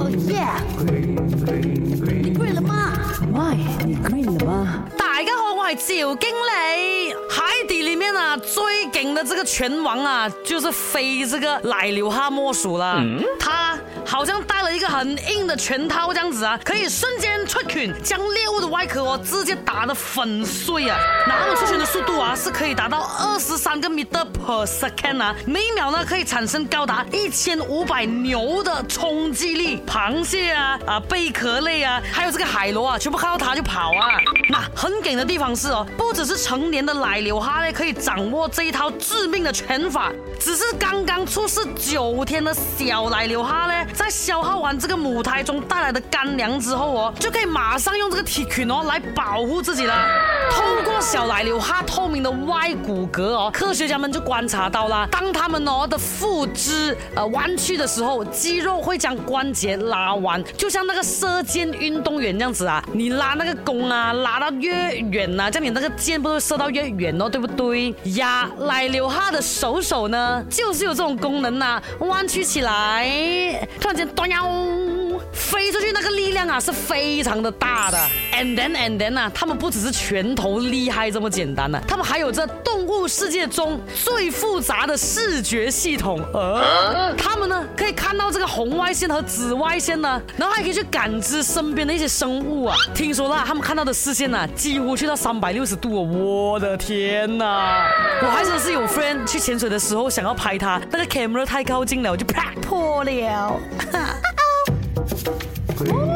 哦耶！你 green 了吗？喂，你 green 了吗？大家好，我系赵经理。海底里面啊，的这个拳王啊，就是非这个奶牛哈莫属了。他好像带了一个很硬的拳套这样子啊，可以瞬间出拳，将猎物的外壳哦直接打得粉碎啊。那他们出拳的速度啊，是可以达到二十三个 meter per second 啊，每秒呢可以产生高达一千五百牛的冲击力。螃蟹啊啊贝壳类啊，还有这个海螺啊，全部看到它就跑啊。那很顶的地方是哦，不只是成年的奶牛哈呢可以掌握这一套致命的拳法，只是刚刚出世九天的小奶牛哈呢，在消耗完这个母胎中带来的干粮之后哦，就可以马上用这个铁拳哦来保护自己了。透过小奶牛哈透明的外骨骼哦，科学家们就观察到了，当它们哦的腹肢呃弯曲的时候，肌肉会将关节拉弯，就像那个射箭运动员这样子啊，你拉那个弓啊，拉到越远呐、这样你那个箭不会射到越远哦，对不对？呀，奶牛哈的手手呢，就是有这种功能呐、弯曲起来，突然间端腰。飞出去那个力量啊是非常的大的，and then and then 啊，他们不只是拳头厉害这么简单呢、他们还有这动物世界中最复杂的视觉系统，呃，他们呢可以看到这个红外线和紫外线呢，然后还可以去感知身边的一些生物啊。听说啦，他们看到的视线呐、几乎去到三百六十度哦，我的天呐！我还真是有 friend 去潜水的时候想要拍他，那个 camera 太靠近了，我就啪破了。Please.